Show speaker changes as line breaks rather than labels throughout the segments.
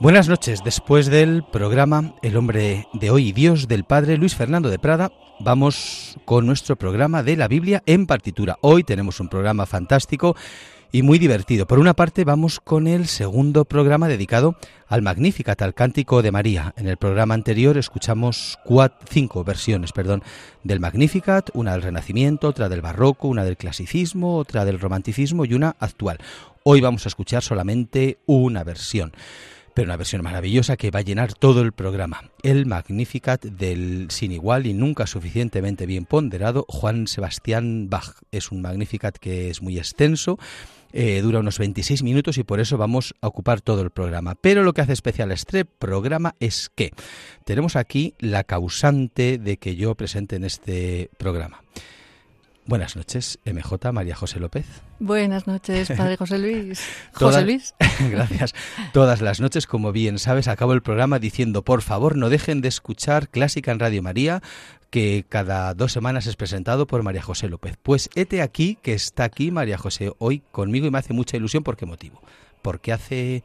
Buenas noches. Después del programa El hombre de hoy, Dios del Padre Luis Fernando de Prada, vamos con nuestro programa de la Biblia en partitura. Hoy tenemos un programa fantástico y muy divertido. Por una parte, vamos con el segundo programa dedicado al Magnificat, al Cántico de María. En el programa anterior escuchamos cinco versiones perdón, del Magnificat, una del Renacimiento, otra del Barroco, una del Clasicismo, otra del Romanticismo y una actual. Hoy vamos a escuchar solamente una versión pero una versión maravillosa que va a llenar todo el programa. El Magnificat del sin igual y nunca suficientemente bien ponderado Juan Sebastián Bach. Es un Magnificat que es muy extenso. Eh, dura unos 26 minutos y por eso vamos a ocupar todo el programa. Pero lo que hace especial este programa es que tenemos aquí la causante de que yo presente en este programa. Buenas noches, MJ María José López.
Buenas noches, Padre José Luis. José Luis.
Gracias. Todas las noches, como bien sabes, acabo el programa diciendo, por favor, no dejen de escuchar Clásica en Radio María, que cada dos semanas es presentado por María José López. Pues hete aquí, que está aquí María José hoy conmigo y me hace mucha ilusión. ¿Por qué motivo? Porque hace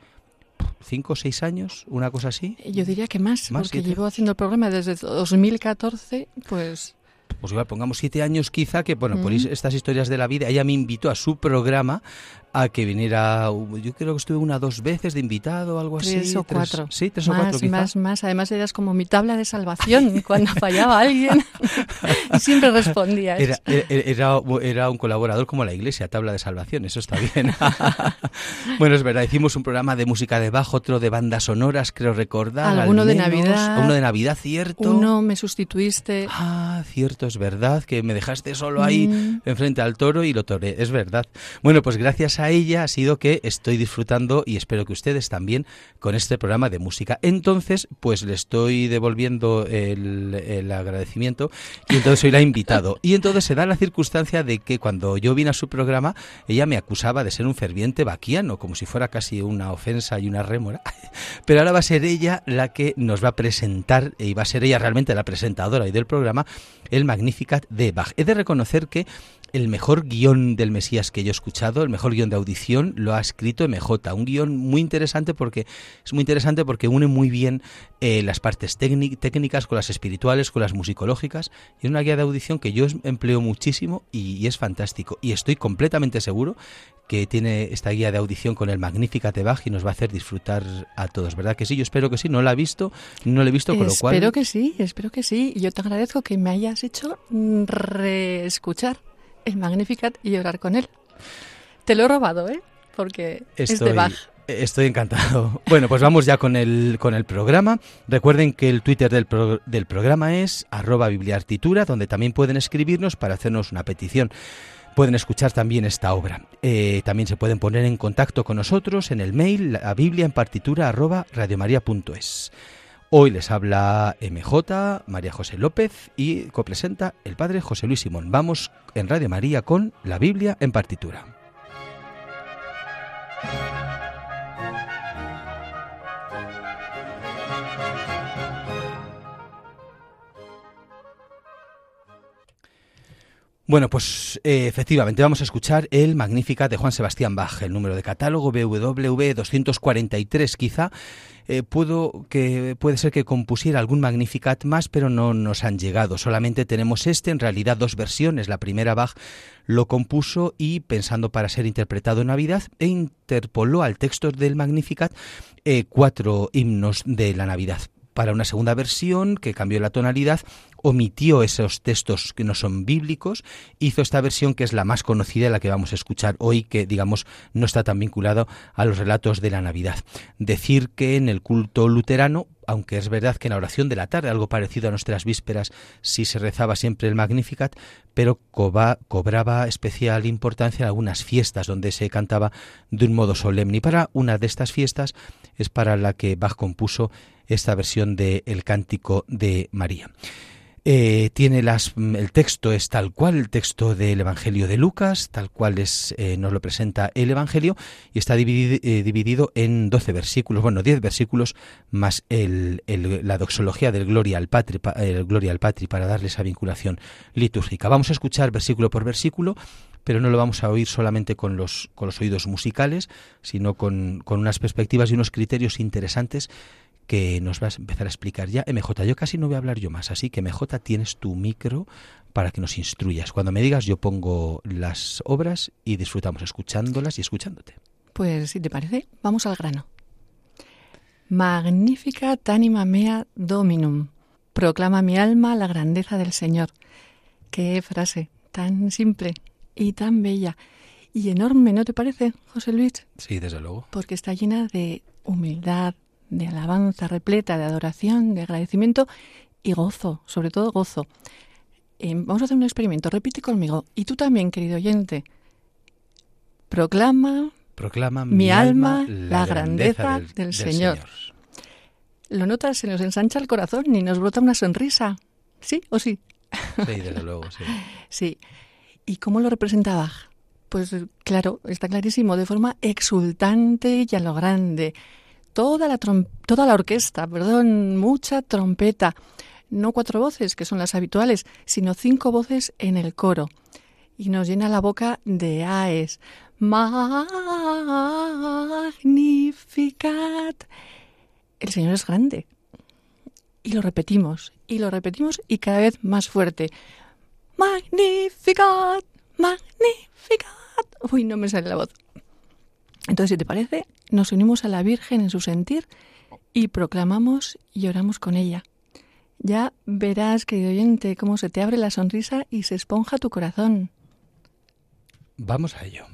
cinco o seis años, una cosa así.
Yo diría que más, ¿Más porque llevo haciendo el programa desde 2014, pues
pues igual pongamos siete años quizá, que bueno, por estas historias de la vida, ella me invitó a su programa a que viniera, yo creo que estuve una dos veces de invitado o algo así.
Tres o cuatro.
Sí, tres o cuatro
Más, más, además eras como mi tabla de salvación cuando fallaba alguien siempre respondías.
Era, era, era, un colaborador como la iglesia, tabla de salvación, eso está bien. bueno, es verdad, hicimos un programa de música de bajo, otro de bandas sonoras, creo recordar.
Alguno de Navidad.
Uno de Navidad, cierto.
Uno me sustituiste.
Ah, cierto, es verdad, que me dejaste solo ahí mm. enfrente al toro y lo toré, es verdad. Bueno, pues gracias a a ella ha sido que estoy disfrutando y espero que ustedes también con este programa de música. Entonces, pues le estoy devolviendo el, agradecimiento y entonces soy la invitado. Y entonces se da la circunstancia de que cuando yo vine a su programa, ella me acusaba de ser un ferviente vaquiano, como si fuera casi una ofensa y una rémora. Pero ahora va a ser ella la que nos va a presentar, y va a ser ella realmente la presentadora y del programa, el Magnificat de Bach. He de reconocer que el mejor guion del Mesías que yo he escuchado, el mejor guion de audición, lo ha escrito MJ. Un guion muy interesante porque es muy interesante porque une muy bien eh, las partes técnicas con las espirituales, con las musicológicas. Y es una guía de audición que yo empleo muchísimo y, es fantástico. Y estoy completamente seguro que tiene esta guía de audición con el Magnificat de Bach y nos va a hacer disfrutar a todos, ¿verdad que sí? Yo espero que sí, no la he visto, no la he visto, con lo cual...
Espero que sí, espero que sí. Yo te agradezco que me hayas hecho reescuchar el Magnificat y llorar con él. Te lo he robado, ¿eh? Porque es de Bach.
Estoy encantado. Bueno, pues vamos ya con el, con el programa. Recuerden que el Twitter del, del programa es arroba bibliartitura, donde también pueden escribirnos para hacernos una petición. Pueden escuchar también esta obra. Eh, también se pueden poner en contacto con nosotros en el mail a biblia en partitura arroba radiomaria.es. Hoy les habla MJ, María José López y copresenta el padre José Luis Simón. Vamos en Radio María con la Biblia en partitura. Bueno, pues eh, efectivamente vamos a escuchar el Magnífica de Juan Sebastián Bach, el número de catálogo BWV 243 quizá, eh, puedo que puede ser que compusiera algún Magnificat más, pero no nos han llegado. Solamente tenemos este, en realidad dos versiones. La primera Bach lo compuso y pensando para ser interpretado en Navidad e interpoló al texto del Magnificat eh, cuatro himnos de la Navidad para una segunda versión que cambió la tonalidad, omitió esos textos que no son bíblicos, hizo esta versión que es la más conocida, la que vamos a escuchar hoy, que digamos no está tan vinculado a los relatos de la Navidad. Decir que en el culto luterano, aunque es verdad que en la oración de la tarde, algo parecido a nuestras vísperas, sí se rezaba siempre el Magnificat, pero cobraba especial importancia en algunas fiestas donde se cantaba de un modo solemne. Y para una de estas fiestas es para la que Bach compuso esta versión de El Cántico de María. Eh, tiene las, mm, el texto es tal cual el texto del Evangelio de Lucas, tal cual es, eh, nos lo presenta el Evangelio y está dividido, eh, dividido en 12 versículos, bueno, 10 versículos más el, la doxología del Gloria al Patri, el Gloria al Patri para darle esa vinculación litúrgica. Vamos a escuchar versículo por versículo pero no lo vamos a oír solamente con los, con los oídos musicales, sino con, con unas perspectivas y unos criterios interesantes que nos vas a empezar a explicar ya. MJ, yo casi no voy a hablar yo más, así que MJ tienes tu micro para que nos instruyas. Cuando me digas yo pongo las obras y disfrutamos escuchándolas y escuchándote.
Pues si te parece, vamos al grano. Magnífica anima mea dominum. Proclama mi alma la grandeza del Señor. Qué frase tan simple y tan bella y enorme, ¿no te parece, José Luis?
Sí, desde luego.
Porque está llena de humildad, de alabanza repleta, de adoración, de agradecimiento y gozo, sobre todo gozo. Eh, vamos a hacer un experimento, repite conmigo. Y tú también, querido oyente, proclama,
proclama mi, alma la, grandeza, del, Señor.
¿Lo notas? Se nos ensancha el corazón y nos brota una sonrisa. ¿Sí o sí?
Sí, desde luego, sí.
sí. ¿Y cómo lo representaba? Pues claro, está clarísimo, de forma exultante y a lo grande toda la, toda la orquesta, perdón, mucha trompeta, no cuatro voces, que son las habituales, sino cinco voces en el coro. Y nos llena la boca de AES. Magnificat. El Señor es grande. Y lo repetimos, y lo repetimos, y cada vez más fuerte. Magnificat, magnificat. Uy, no me sale la voz. Entonces, si te parece, nos unimos a la Virgen en su sentir y proclamamos y oramos con ella. Ya verás, querido oyente, cómo se te abre la sonrisa y se esponja tu corazón.
Vamos a ello.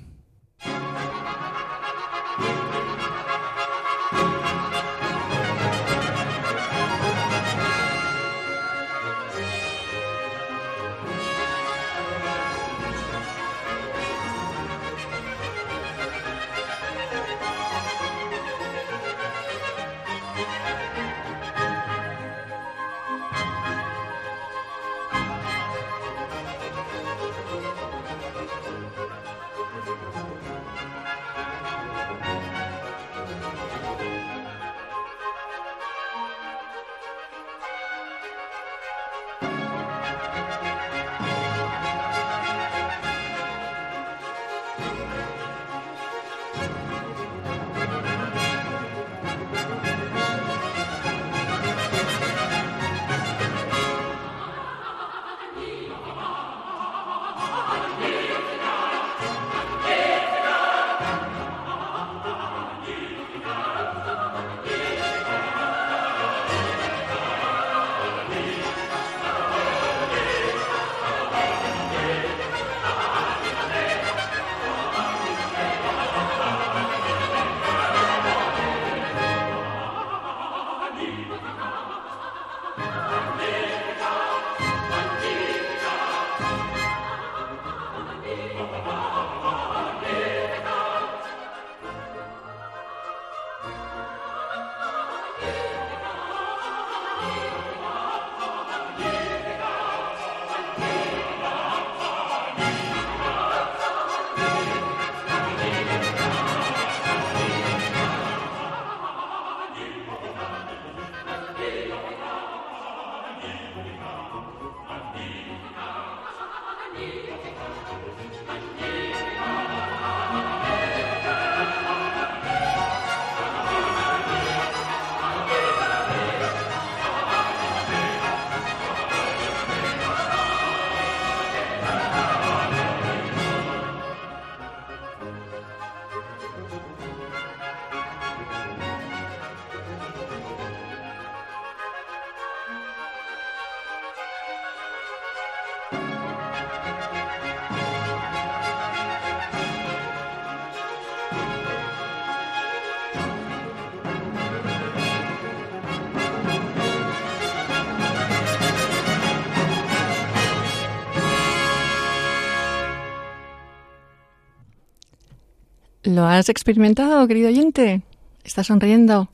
¿Lo has experimentado, querido oyente? ¿Estás sonriendo?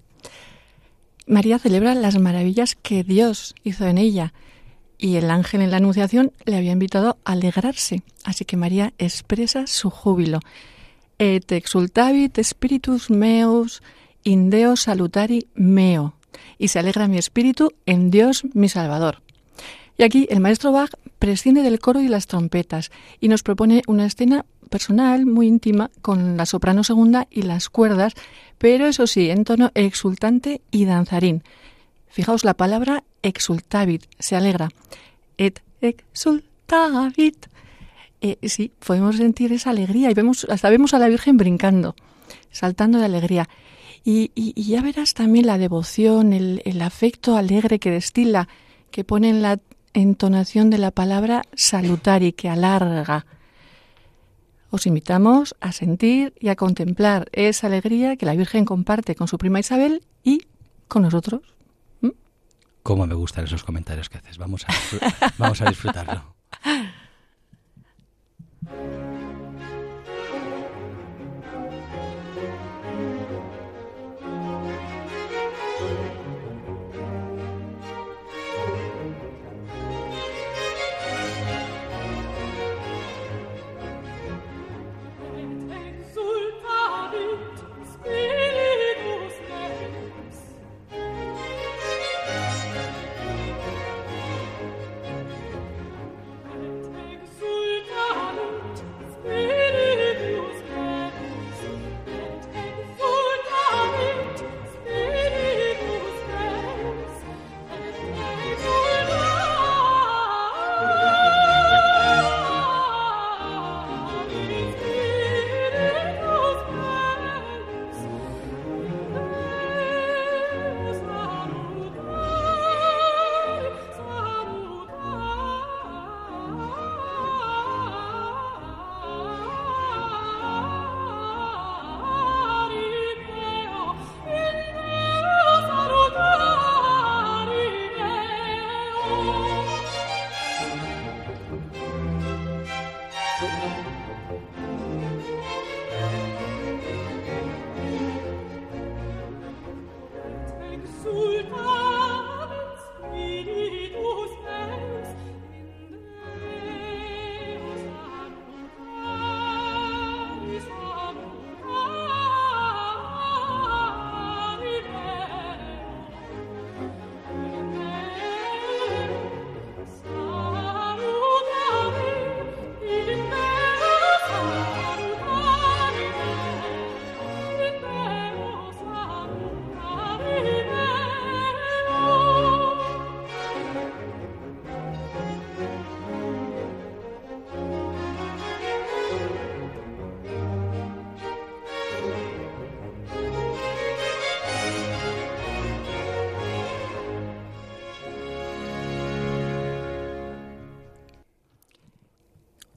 María celebra las maravillas que Dios hizo en ella y el ángel en la Anunciación le había invitado a alegrarse. Así que María expresa su júbilo. Et exultavit spiritus meus in Deo salutari meo. Y se alegra mi espíritu en Dios mi Salvador. Y aquí el maestro Bach prescinde del coro y las trompetas y nos propone una escena personal muy íntima con la soprano segunda y las cuerdas, pero eso sí, en tono exultante y danzarín. Fijaos la palabra exultavit, se alegra. Et exultavit. Eh, sí, podemos sentir esa alegría y vemos, hasta vemos a la Virgen brincando, saltando de alegría. Y, ya verás también la devoción, el, el afecto alegre que destila, que pone en la entonación de la palabra salutar y que alarga. Os invitamos a sentir y a contemplar esa alegría que la Virgen comparte con su prima Isabel y con nosotros.
¿Mm? Cómo me gustan esos comentarios que haces. Vamos a, vamos a disfrutarlo.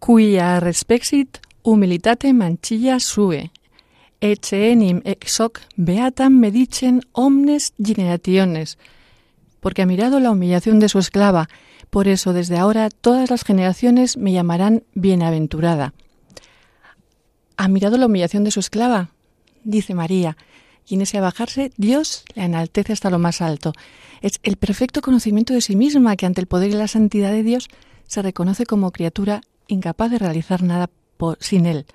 Cuia respexit humilitate manchilla sue, ecce enim exoc beatam medicen omnes generationes, porque ha mirado la humillación de su esclava, por eso desde ahora todas las generaciones me llamarán bienaventurada. ¿Ha mirado la humillación de su esclava? dice María, y en ese abajarse Dios la enaltece hasta lo más alto. Es el perfecto conocimiento de sí misma que ante el poder y la santidad de Dios se reconoce como criatura incapaz de realizar nada sin Él.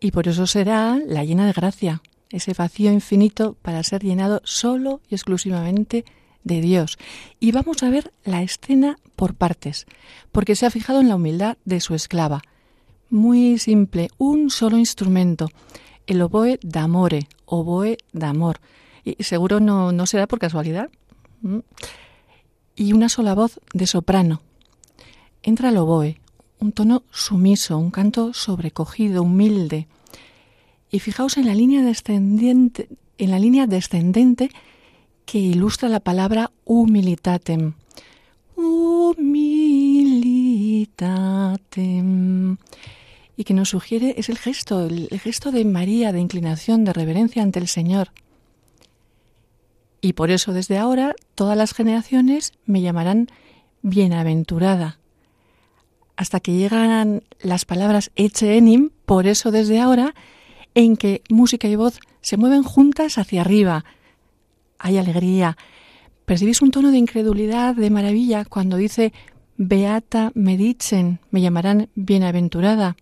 Y por eso será la llena de gracia, ese vacío infinito para ser llenado solo y exclusivamente de Dios. Y vamos a ver la escena por partes, porque se ha fijado en la humildad de su esclava. Muy simple, un solo instrumento, el oboe d'amore, oboe d'amor. Y seguro no, no será por casualidad. Y una sola voz de soprano. Entra el oboe, un tono sumiso, un canto sobrecogido, humilde. Y fijaos en la línea descendente, en la línea descendente que ilustra la palabra humilitatem. Humilitatem. Y que nos sugiere es el gesto, el gesto de María, de inclinación, de reverencia ante el Señor. Y por eso desde ahora todas las generaciones me llamarán bienaventurada hasta que llegan las palabras eche enim, por eso desde ahora, en que música y voz se mueven juntas hacia arriba. Hay alegría, ¿Percibís un tono de incredulidad, de maravilla, cuando dice Beata me dicen, me llamarán bienaventurada?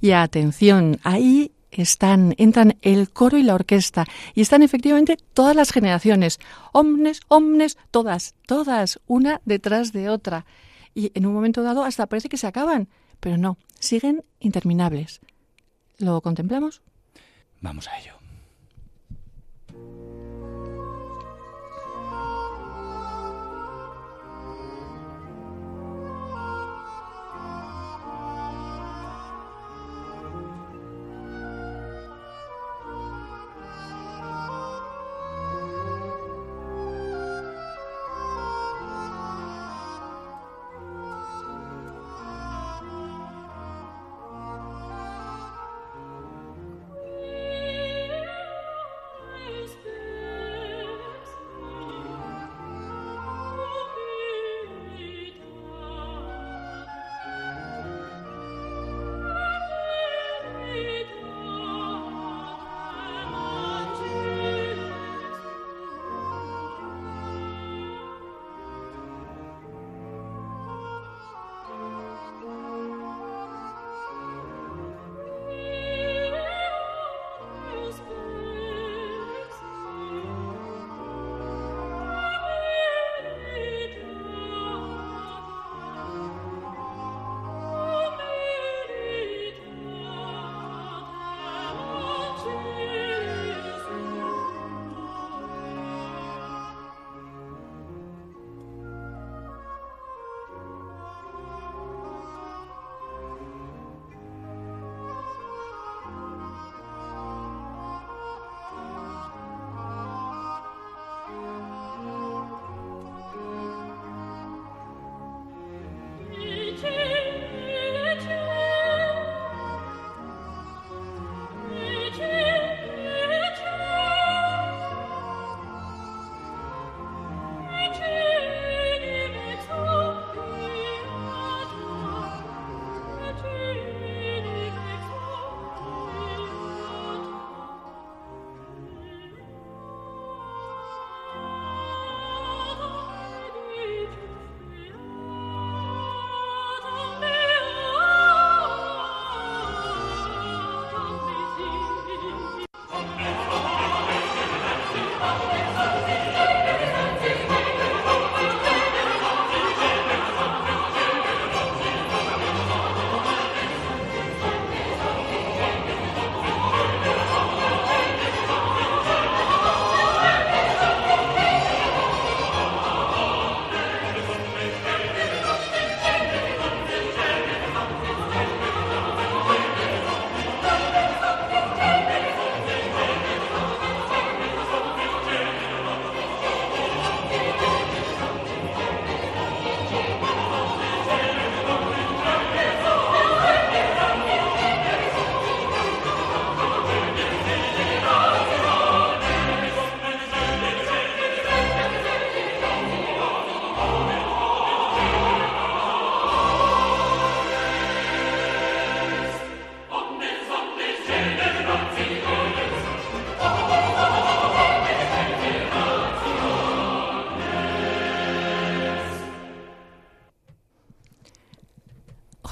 Y atención, ahí están, entran el coro y la orquesta, y están efectivamente todas las generaciones, omnes, omnes, todas, todas, una detrás de otra. Y en un momento dado hasta parece que se acaban, pero no, siguen interminables. ¿Lo contemplamos?
Vamos a ello.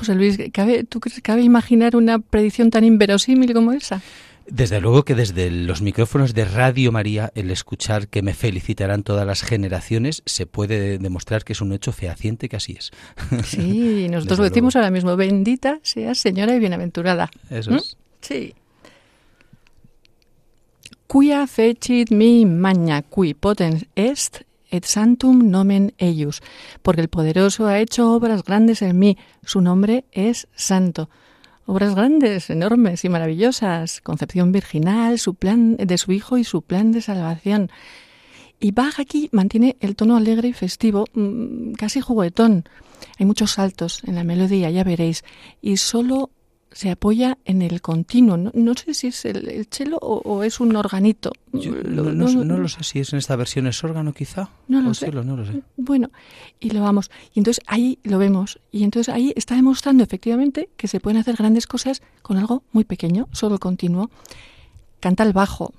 José Luis, ¿cabe, ¿tú crees que cabe imaginar una predicción tan inverosímil como esa?
Desde luego que desde los micrófonos de Radio María, el escuchar que me felicitarán todas las generaciones, se puede demostrar que es un hecho fehaciente que así es.
Sí, nosotros lo decimos ahora mismo, bendita sea señora y bienaventurada.
Eso ¿Mm? es.
Sí. Quia fecit mi magna qui potens est et santum nomen eius, porque el poderoso ha hecho obras grandes en mí, su nombre es santo. Obras grandes, enormes y maravillosas, concepción virginal, su plan de su hijo y su plan de salvación. Y Bach aquí mantiene el tono alegre y festivo, mm, casi juguetón. Hay muchos saltos en la melodía, ya veréis, y solo se apoya en el continuo. No, sé si es el, cello o, es un organito.
no, lo sé si es en esta versión es órgano quizá.
No lo, sé.
no lo sé.
Bueno, y lo vamos. Y entonces ahí lo vemos. Y entonces ahí está demostrando efectivamente que se pueden hacer grandes cosas con algo muy pequeño, solo continuo. Canta el bajo,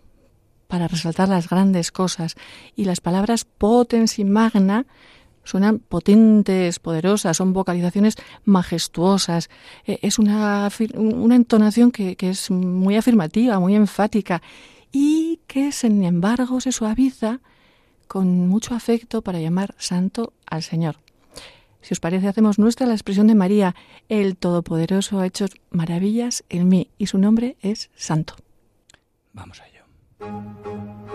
para resaltar las grandes cosas. Y las palabras potens y magna suenan potentes, poderosas, son vocalizaciones majestuosas. E, es una, entonación que, que es muy afirmativa, muy enfática y que, sin embargo, se suaviza con mucho afecto para llamar santo al Señor. Si os parece, hacemos nuestra la expresión de María, el Todopoderoso ha hecho maravillas en mí y su nombre es santo.
Vamos a ello.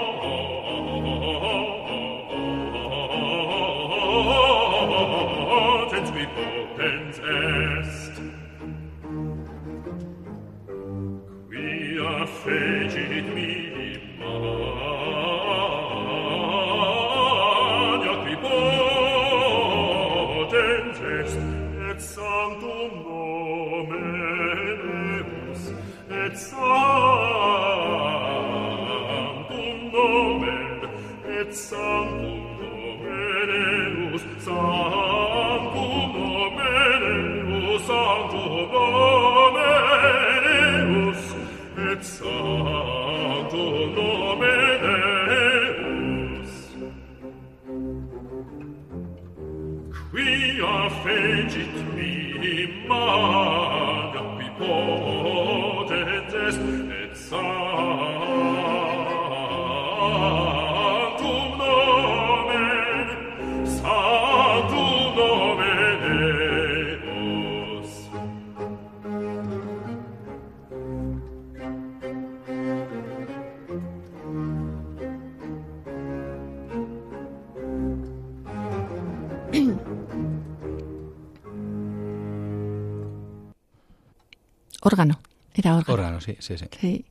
sí, sí, sí.
Sí.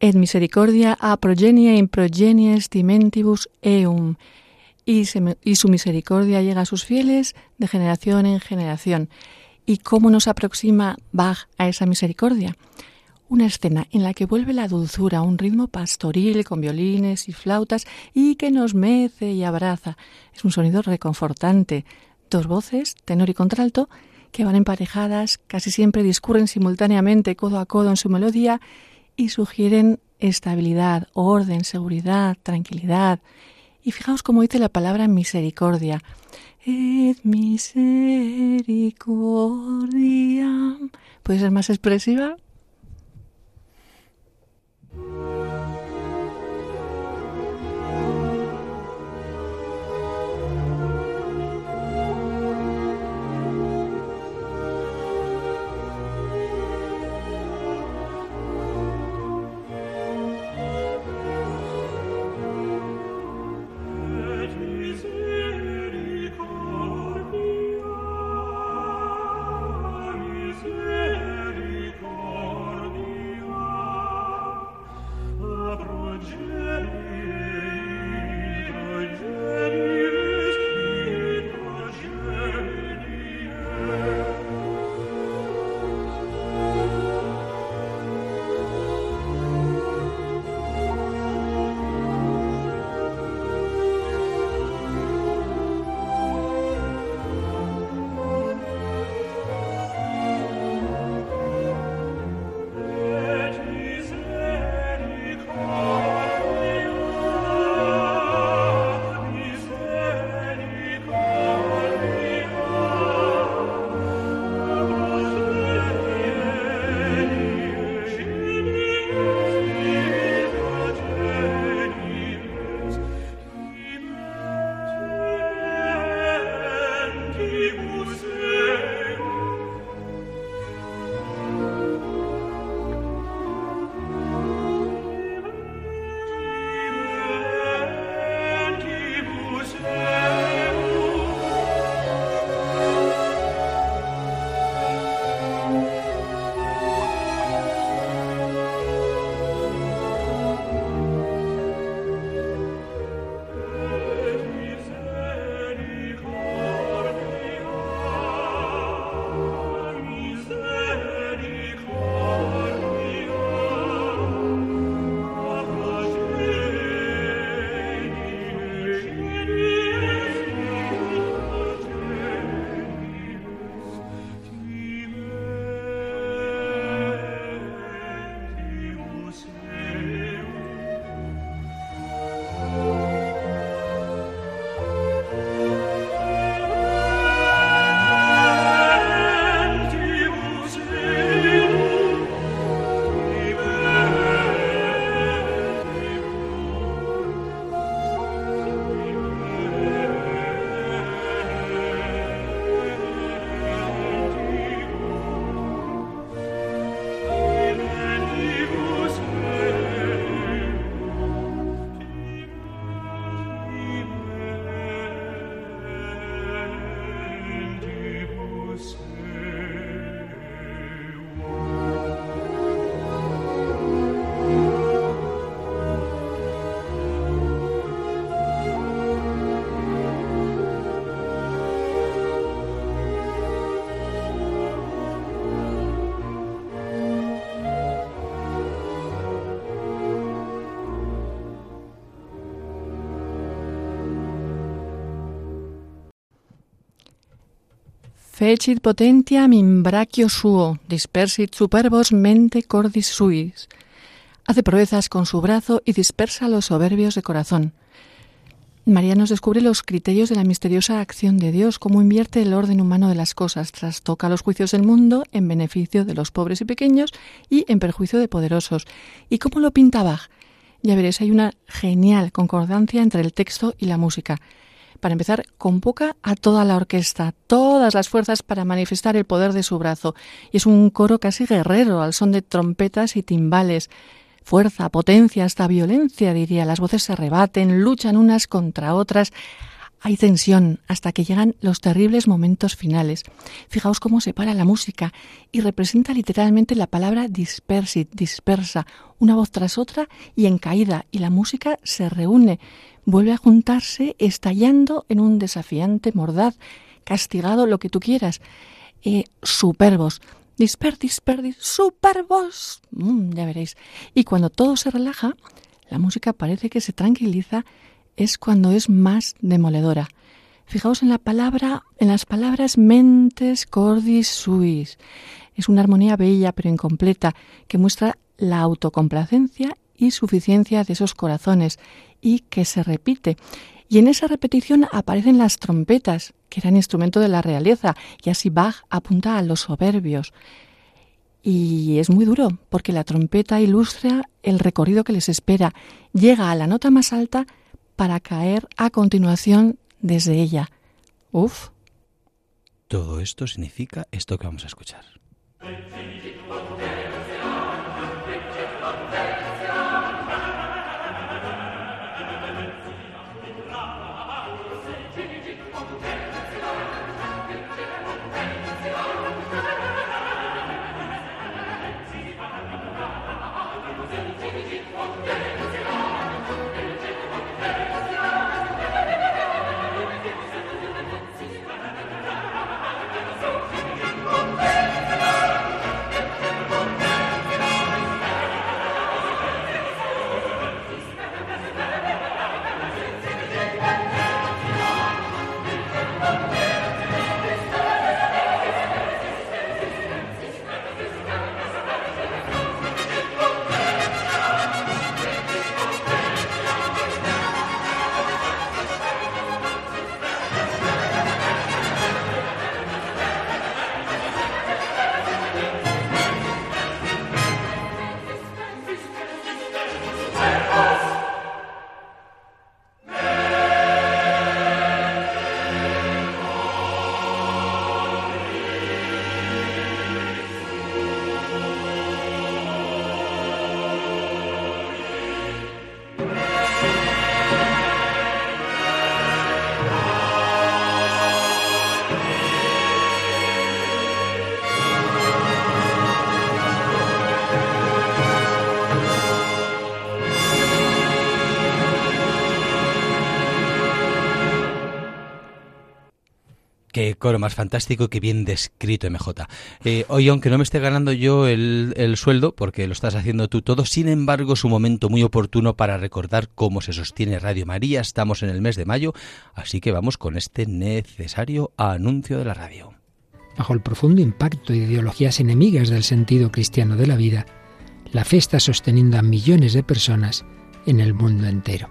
Et misericordia a progenie in progenies dimentibus eum. Y, su misericordia llega a sus fieles de generación en generación. ¿Y cómo nos aproxima Bach a esa misericordia? Una escena en la que vuelve la dulzura, un ritmo pastoril con violines y flautas y que nos mece y abraza. Es un sonido reconfortante. Dos voces, tenor y contralto, que van emparejadas, casi siempre discurren simultáneamente codo a codo en su melodía y sugieren estabilidad, orden, seguridad, tranquilidad. Y fijaos cómo dice la palabra misericordia. Et misericordia. ¿Puede ser más expresiva? Fecit potentiam in brachio suo, dispersit superbos mente cordis suis. Hace proezas con su brazo y dispersa los soberbios de corazón. María nos descubre los criterios de la misteriosa acción de Dios, cómo invierte el orden humano de las cosas, trastoca los juicios del mundo en beneficio de los pobres y pequeños y en perjuicio de poderosos. ¿Y cómo lo pinta Bach? Ya veréis, hay una genial concordancia entre el texto y la música. Para empezar, convoca a toda la orquesta, todas las fuerzas para manifestar el poder de su brazo. Y es un coro casi guerrero, al son de trompetas y timbales fuerza, potencia, hasta violencia, diría. Las voces se rebaten, luchan unas contra otras. Hay tensión hasta que llegan los terribles momentos finales. Fijaos cómo separa la música y representa literalmente la palabra dispersit, dispersa, una voz tras otra y en caída, y la música se reúne, vuelve a juntarse, estallando en un desafiante mordaz, castigado, lo que tú quieras. Eh, superbos, Disper, disper, superbos. Mm, ya veréis. Y cuando todo se relaja, la música parece que se tranquiliza, es cuando es más demoledora. Fijaos en la palabra, en las palabras mentes cordis suis. Es una armonía bella pero incompleta que muestra la autocomplacencia y suficiencia de esos corazones y que se repite. Y en esa repetición aparecen las trompetas, que eran instrumento de la realeza, y así Bach apunta a los soberbios. Y es muy duro, porque la trompeta ilustra el recorrido que les espera. Llega a la nota más alta para caer a continuación desde ella. Uf.
Todo esto significa esto que vamos a escuchar. Qué coro más fantástico, qué bien descrito MJ. Eh, hoy, aunque no me esté ganando yo el, el, sueldo, porque lo estás haciendo tú todo, sin embargo es un momento muy oportuno para recordar cómo se sostiene Radio María. Estamos en el mes de mayo, así que vamos con este necesario anuncio de la radio.
Bajo el profundo impacto de ideologías enemigas del sentido cristiano de la vida, la fe está sosteniendo a millones de personas en el mundo entero.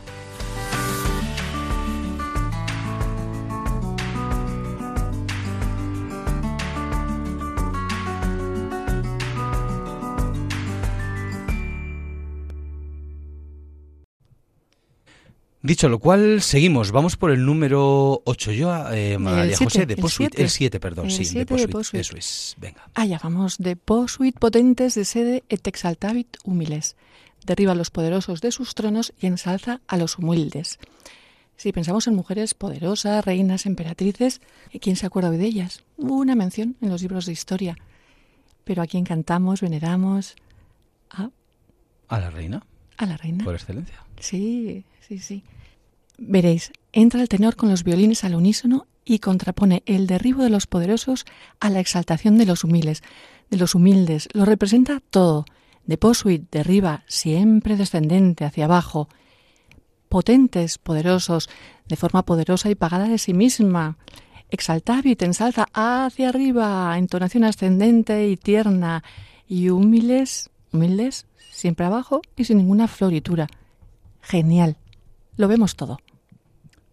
Dicho lo cual, seguimos. Vamos por el número 8. Yo, eh, María
siete,
José, de
el
Posuit.
siete.
El 7, perdón,
El
sí, de
siete de
Posuit.
Posuit.
Eso es. Venga.
Allá vamos, de posuit potentes de sede et exaltavit humiles. Derriba a los poderosos de sus tronos y ensalza a los humildes. Si pensamos en mujeres poderosas, reinas, emperatrices, ¿quién se acuerda hoy de ellas? Hubo una mención en los libros de historia. Pero a quién cantamos, veneramos a,
A la reina,
a la reina.
por excelencia.
Sí, sí, sí. Veréis, entra el tenor con los violines al unísono y contrapone el derribo de los poderosos a la exaltación de los humildes. De los humildes lo representa todo. De posuit, derriba, siempre descendente hacia abajo. Potentes, poderosos, de forma poderosa y pagada de sí misma. Exaltavit, ensalza hacia arriba, entonación ascendente y tierna. Y humildes, humildes, siempre abajo y sin ninguna floritura. Genial. Lo vemos todo.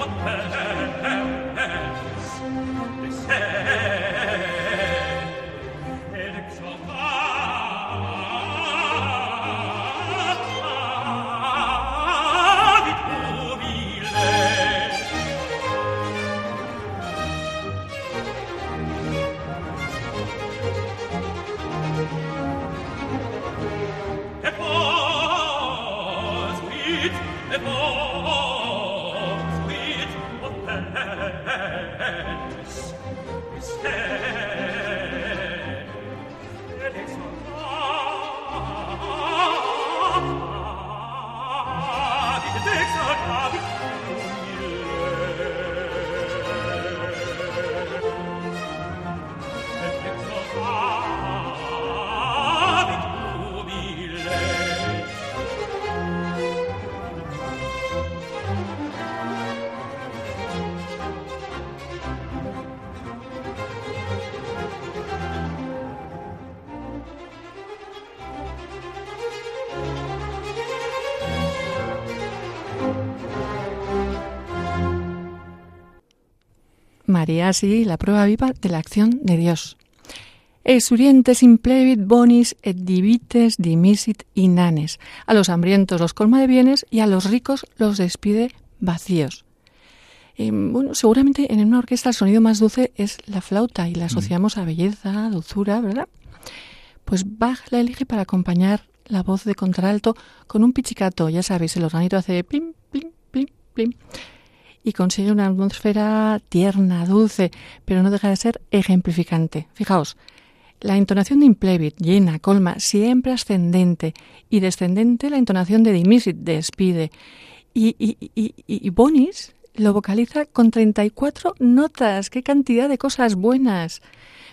posuit, e posuit, potens, descend,
María, sí, la prueba viva de la acción de Dios. Exurientes implevit bonis et divites dimisit inanes. A los hambrientos los colma de bienes y a los ricos los despide vacíos. Eh, bueno, seguramente en una orquesta el sonido más dulce es la flauta y la asociamos a belleza, a dulzura, ¿verdad? Pues Bach la elige para acompañar la voz de contralto con un pichicato, ya sabéis, el organito hace plim, plim, plim, plim y consigue una atmósfera tierna, dulce, pero no deja de ser ejemplificante. Fijaos, la entonación de implevit, llena, colma, siempre ascendente, y descendente la entonación de dimisit, despide. Y, y, y, y- Bonis lo vocaliza con 34 notas. ¡Qué cantidad de cosas buenas!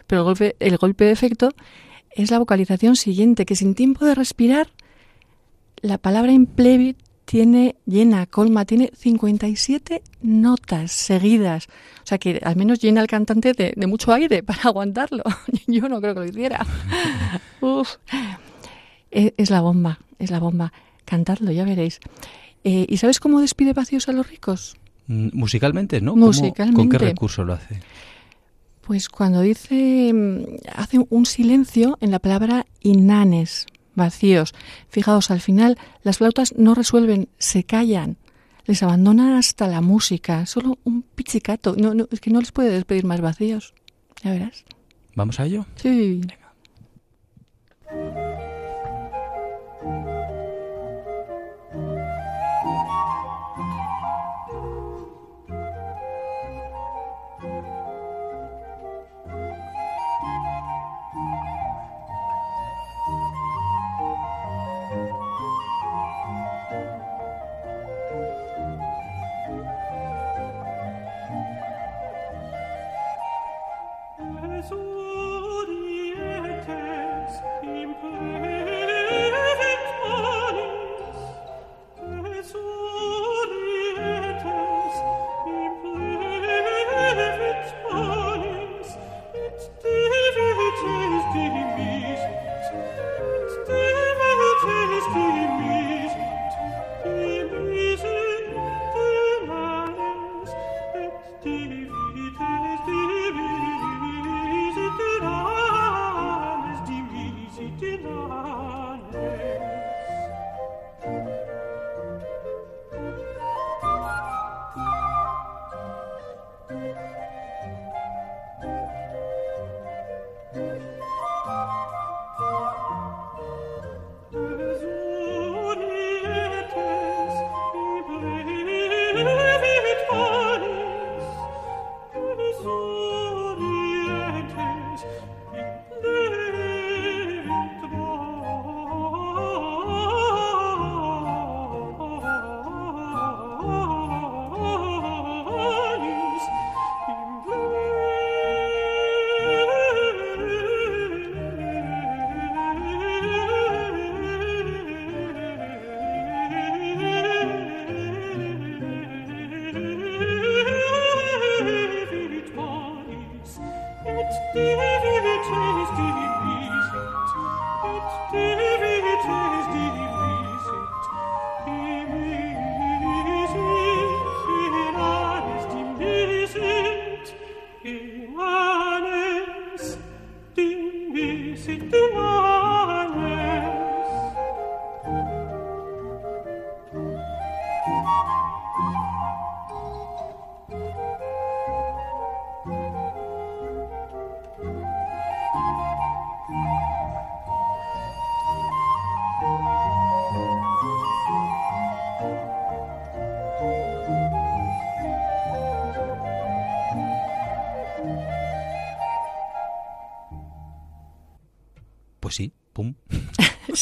Pero el golpe, el de efecto es la vocalización siguiente, que sin tiempo de respirar, la palabra implevit tiene llena, colma, tiene 57 notas seguidas. O sea que al menos llena al cantante de, de mucho aire para aguantarlo. Yo no creo que lo hiciera. Uf. E- Es la bomba, es la bomba. Cantadlo, ya veréis. Eh, ¿Y sabes cómo despide vacíos a los ricos?
Mm, Musicalmente, ¿no? ¿Cómo- ¿Con qué
Musicalmente.
recurso lo hace?
Pues cuando dice, mm, hace un silencio en la palabra inanes, vacíos. Fijaos, al final las flautas no resuelven, se callan, les abandonan hasta la música, solo un pichicato. No, no, es que no les puede despedir más vacíos. Ya verás.
¿Vamos a ello?
Sí.
Esurietes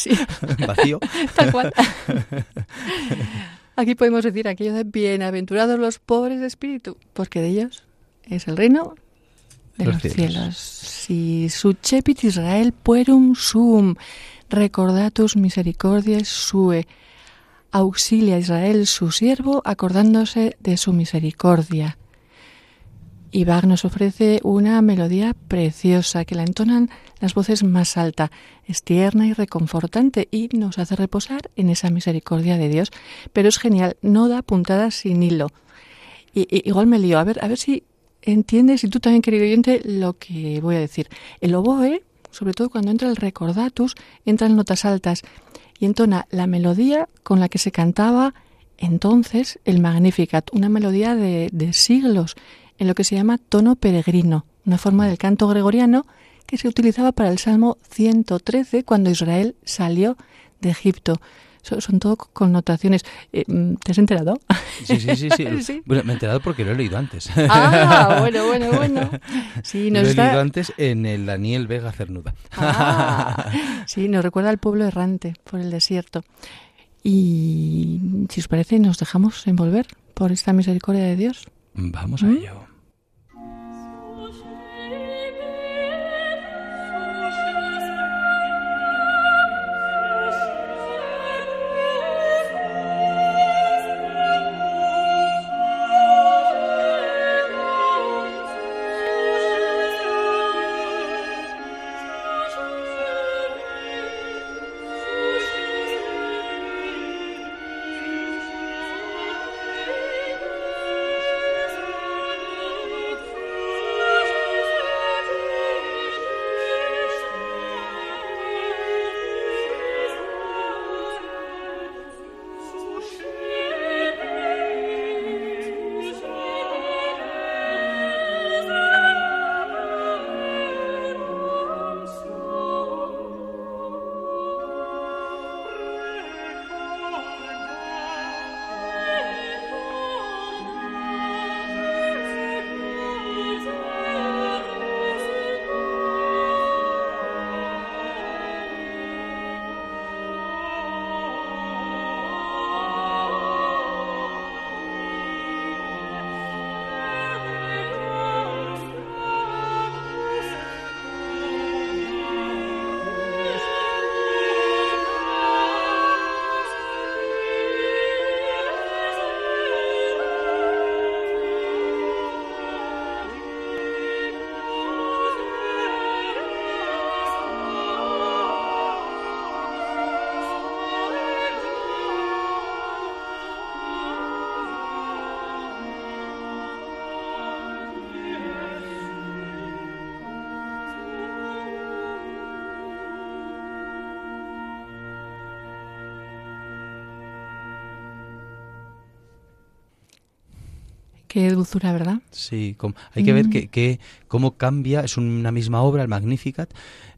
Sí, vacío.
tal cual. Aquí podemos decir aquello de bienaventurados los pobres de espíritu, porque de ellos es el reino de
Los
los,
cielos.
cielos. Si sucepit Israel puerum sum, recordatus misericordias sue, auxilia a Israel su siervo, acordándose de su misericordia. Y Bach nos ofrece una melodía preciosa que la entonan las voces más alta. Es tierna y reconfortante y nos hace reposar en esa misericordia de Dios. Pero es genial, no da puntadas sin hilo. Y, igual me lío. A ver, a ver si entiendes y tú también, querido oyente, lo que voy a decir. El oboe, sobre todo cuando entra el recordatus, entra en notas altas y entona la melodía con la que se cantaba entonces el Magnificat, una melodía de siglos en lo que se llama tono peregrino, una forma del canto gregoriano que se utilizaba para el Salmo 113 cuando Israel salió de Egipto. So- son todo connotaciones. Eh, mm, ¿Te has enterado?
Sí, sí, sí, sí.
Sí.
Bueno, me he enterado porque lo he leído antes.
Ah, bueno, bueno, bueno. Sí,
lo he leído antes en el Daniel Vega Cernuda.
Ah, sí, nos recuerda al pueblo errante por el desierto. Y si os parece, nos dejamos envolver por esta misericordia de Dios.
Vamos a
¿Mm?
ello.
Qué dulzura, ¿verdad?
Sí, com- hay que ver
Mm.
que, que cómo cambia, es una misma obra, el Magnificat,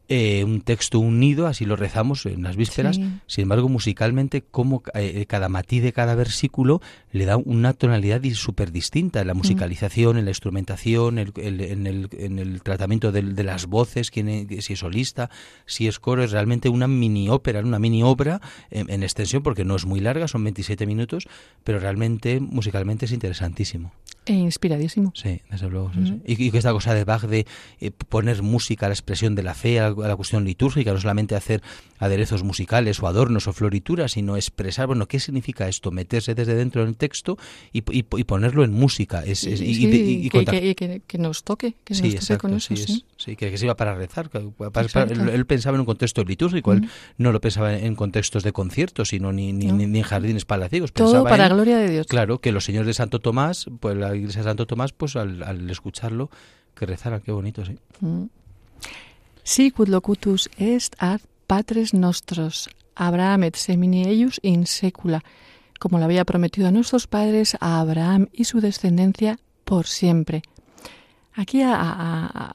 eh, un texto unido, así lo rezamos en las vísperas,
Sí.
sin embargo musicalmente cómo eh, cada matiz de cada versículo le da una tonalidad súper distinta en la musicalización, en la instrumentación, el- el- en, el, en el tratamiento del- de, las voces, quién es- si es solista, si es coro, es realmente una mini ópera, una mini obra en, en extensión porque no es muy larga, son 27 minutos, pero realmente musicalmente es interesantísimo.
E inspiradísimo.
Sí, desde luego. sí, sí. Y, que esta cosa de Bach de eh, poner música a la expresión de la fe, a, la a la cuestión litúrgica, no solamente hacer aderezos musicales o adornos o florituras, sino expresar, bueno, ¿qué significa esto? Meterse desde dentro del texto y, y- y ponerlo en música. Es, es- y,
que,
contact-
que- que- que nos toque, que
Sí,
nos toque
exacto,
con eso,
sí,
sí.
es- sí, que, se iba para rezar. para- para- él, él pensaba en un contexto litúrgico, él no lo pensaba en contextos de conciertos, sino ni, ni,
No.
ni- ni en jardines palaciegos.
Todo
Pensaba
para
en-
gloria de Dios.
Claro, que los señores de Santo Tomás, pues la iglesia Santo Tomás, pues al, escucharlo, que rezaran, qué bonito, sí.
Mm. Sicut locutus est ad patres nostros, Abraham et semini eius in secula, como lo había prometido a nuestros padres, a Abraham y su descendencia por siempre. Aquí a-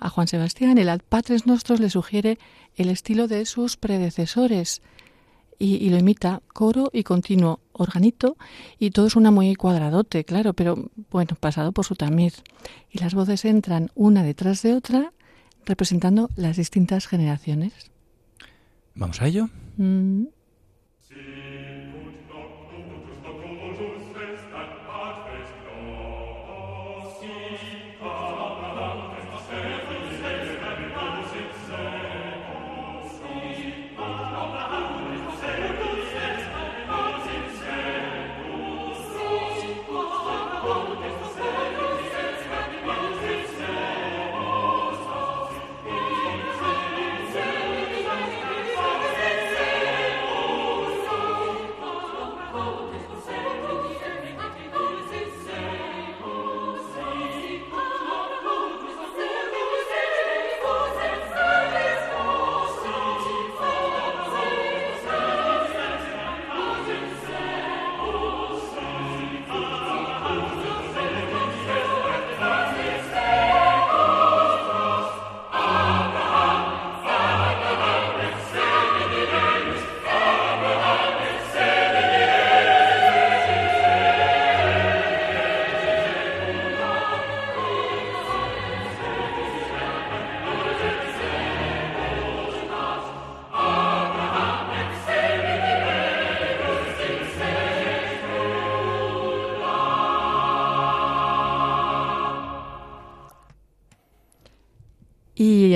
a Juan Sebastián el ad patres nostros le sugiere el estilo de sus predecesores y, y lo imita coro y continuo, organito y todo suena muy cuadradote, claro, pero bueno, pasado por su tamiz. Y las voces entran una detrás de otra representando las distintas generaciones.
Vamos a ello.
Mm.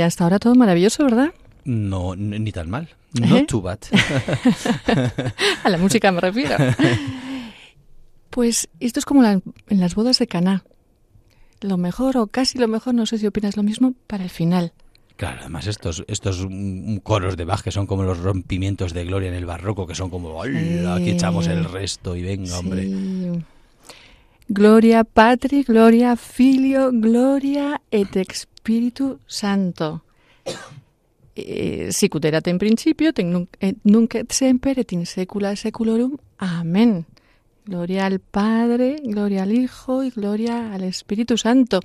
Hasta ahora todo maravilloso, ¿verdad?
No, ni tan mal. Not
¿Eh?
too bad.
A la música me refiero. Pues esto es como la- en las bodas de Caná. Lo mejor o casi lo mejor, no sé si opinas lo mismo, para el final.
Claro, además estos, estos mm, coros de Bach que son como los rompimientos de gloria en el barroco, que son como, "Hola, aquí echamos el resto y venga, hombre.
Gloria Patri, Gloria Filio, Gloria et Spiritu Santo. Eh, sicut erat in principio, et nunc et, semper, et in secula seculorum. Amén. Gloria al Padre, gloria al Hijo y gloria al Espíritu Santo.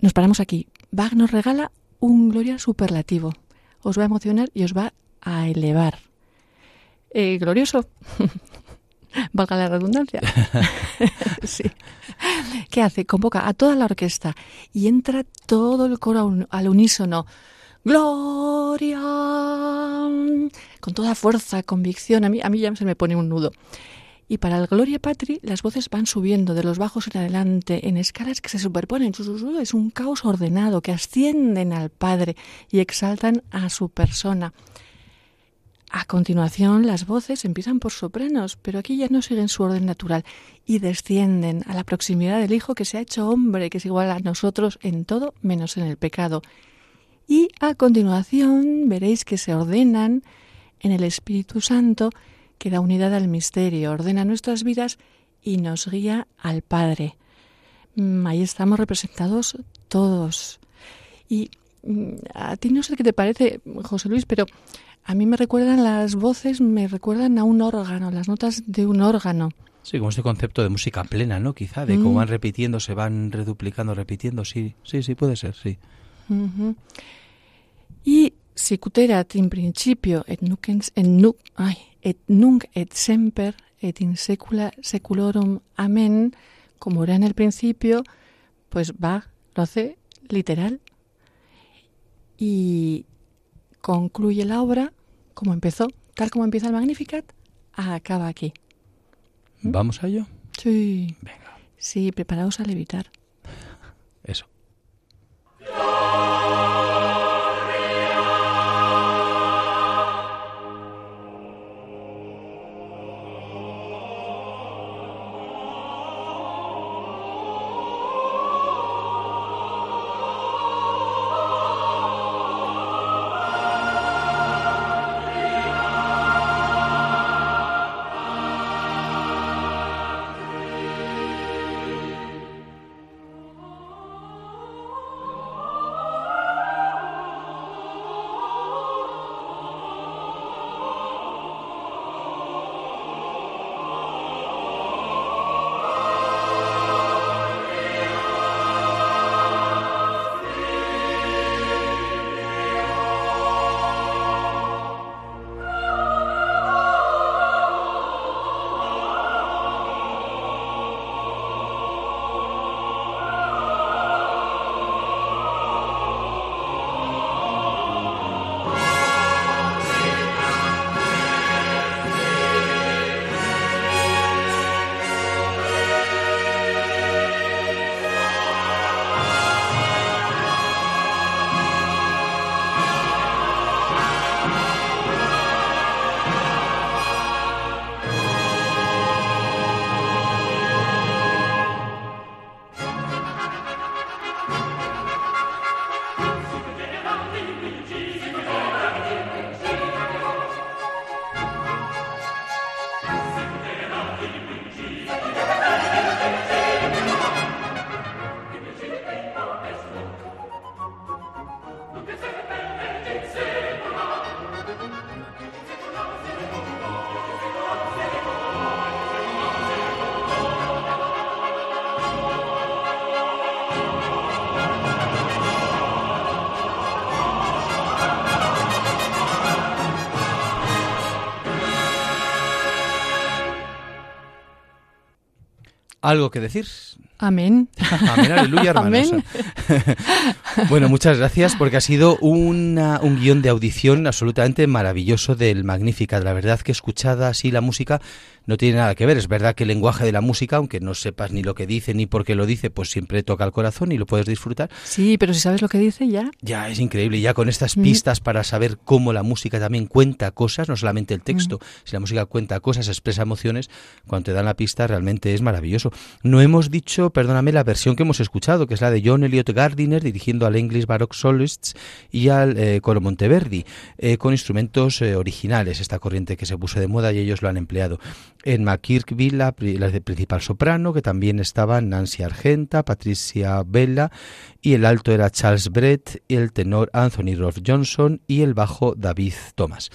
Nos paramos aquí. Bach nos regala un gloria superlativo. Os va a emocionar y os va a elevar. Eh, glorioso. Valga la redundancia. sí. ¿Qué hace? Convoca a toda la orquesta y entra todo el coro al unísono. Gloria. Con toda fuerza, convicción. A mí, a mí ya se me pone un nudo. Y para el Gloria Patri, las voces van subiendo de los bajos en adelante en escalas que se superponen. Su- su- su- Es un caos ordenado que ascienden al Padre y exaltan a su persona. A continuación, las voces empiezan por sopranos, pero aquí ya no siguen su orden natural y descienden a la proximidad del Hijo que se ha hecho hombre, que es igual a nosotros en todo menos en el pecado. Y a continuación veréis que se ordenan en el Espíritu Santo, que da unidad al misterio, ordena nuestras vidas y nos guía al Padre. Mm, Ahí estamos representados todos. Y mm, a ti no sé qué te parece, José Luis, pero a mí me recuerdan las voces, me recuerdan a un órgano, las notas de un órgano.
Sí, como este concepto de música plena, ¿no? Quizá, de
Mm.
cómo van repitiendo, se van reduplicando, repitiendo, sí, sí, sí, puede ser, sí.
Mhm. I sicuterat in principio et nucens et nu, ay, et nunc et semper et in secula seculorum amén, como era en el principio, pues va, lo hace literal y concluye la obra como empezó, tal como empieza el Magnificat, acaba aquí. ¿Mm?
¿Vamos a ello?
Sí,
Venga,
sí, preparaos a levitar.
eso. ¿Algo que decir?
Amén.
Amén, aleluya, hermanos.
Amén.
bueno, muchas gracias porque ha sido una, un guion de audición absolutamente maravilloso del Magnífica. La verdad que escuchada así la música no tiene nada que ver. Es verdad que el lenguaje de la música, aunque no sepas ni lo que dice ni por qué lo dice, pues siempre toca el corazón y lo puedes disfrutar.
Sí, pero si sabes lo que dice ya.
Ya es increíble, ya con estas
Mm.
pistas para saber cómo la música también cuenta cosas, no solamente el texto,
Mm.
si la música cuenta cosas, expresa emociones, cuando te dan la pista realmente es maravilloso. No hemos dicho, perdóname, la versión que hemos escuchado, que es la de John Elliot Gardiner dirigiendo al English Baroque Solists y al eh, Coro Monteverdi, eh, con instrumentos eh, originales, esta corriente que se puso de moda y ellos lo han empleado. En McKirkville, la, la principal soprano, que también estaban Nancy Argenta, Patricia Bella, y el alto era Charles Brett, el tenor Anthony Rolf Johnson y el bajo David Thomas.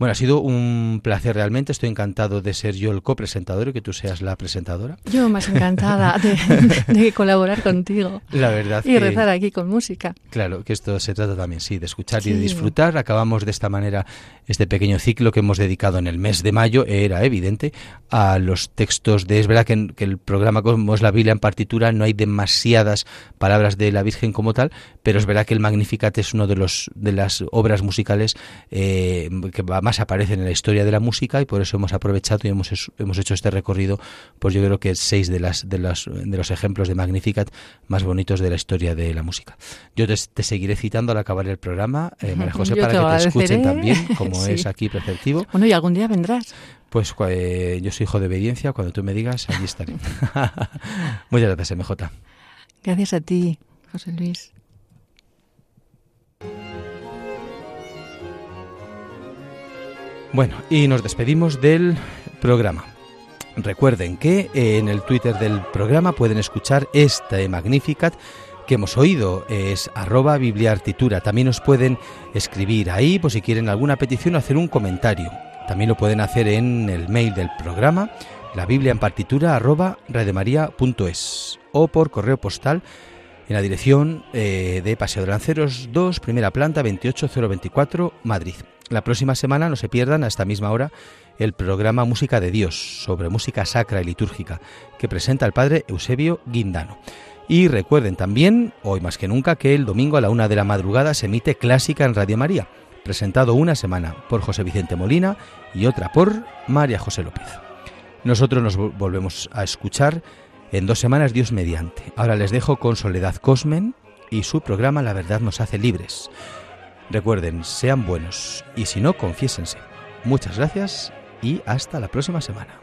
Bueno, ha sido un placer realmente. Estoy encantado de ser yo el copresentador y que tú seas la presentadora.
Yo más encantada de, de colaborar contigo
La verdad
y
que,
rezar aquí con música.
claro, que esto se trata también, sí, de escuchar y de
Sí.
disfrutar. Acabamos de esta manera este pequeño ciclo que hemos dedicado en el mes de mayo, era evidente, a los textos de... Es verdad que, que el programa como es la Biblia en partitura no hay demasiadas palabras de la Virgen como tal, pero es verdad que el Magnificat es uno de los de las obras musicales eh, que va- más aparecen en la historia de la música y por eso hemos aprovechado y hemos, hemos hecho este recorrido, pues yo creo que seis de las de las de los ejemplos de Magnificat más bonitos de la historia de la música. Yo te, te seguiré citando al acabar el programa, eh, María José,
Yo
para que te escuchen también, como
Sí.
es aquí preceptivo.
Bueno, y algún día vendrás.
Pues eh, yo soy hijo de obediencia, cuando tú me digas, allí estaré. Muchas gracias, MJ.
Gracias a ti, José Luis.
Bueno, y nos despedimos del programa. Recuerden que eh, en el Twitter del programa pueden escuchar este Magnificat que hemos oído, es arroba bibliartitura. También nos pueden escribir ahí, por si quieren alguna petición o hacer un comentario. También lo pueden hacer en el mail del programa, la Biblia en partitura arroba radiomaria.es o por correo postal en la dirección eh, de Paseo de Lanceros 2, primera planta 28024, Madrid. La próxima semana no se pierdan a esta misma hora el programa Música de Dios sobre música sacra y litúrgica que presenta el padre Eusebio Guindano. Y recuerden también, hoy más que nunca, que el domingo a la una de la madrugada se emite Clásica en Radio María, presentado una semana por José Vicente Molina y otra por María José López. Nosotros nos volvemos a escuchar en dos semanas Dios mediante. Ahora les dejo con Soledad Cosmen y su programa La verdad nos hace libres. Recuerden, sean buenos y si no, confiésense. Muchas gracias y hasta la próxima semana.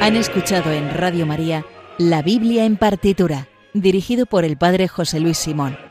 Han escuchado en Radio María La Biblia en partitura, dirigido por el Padre José Luis Simón.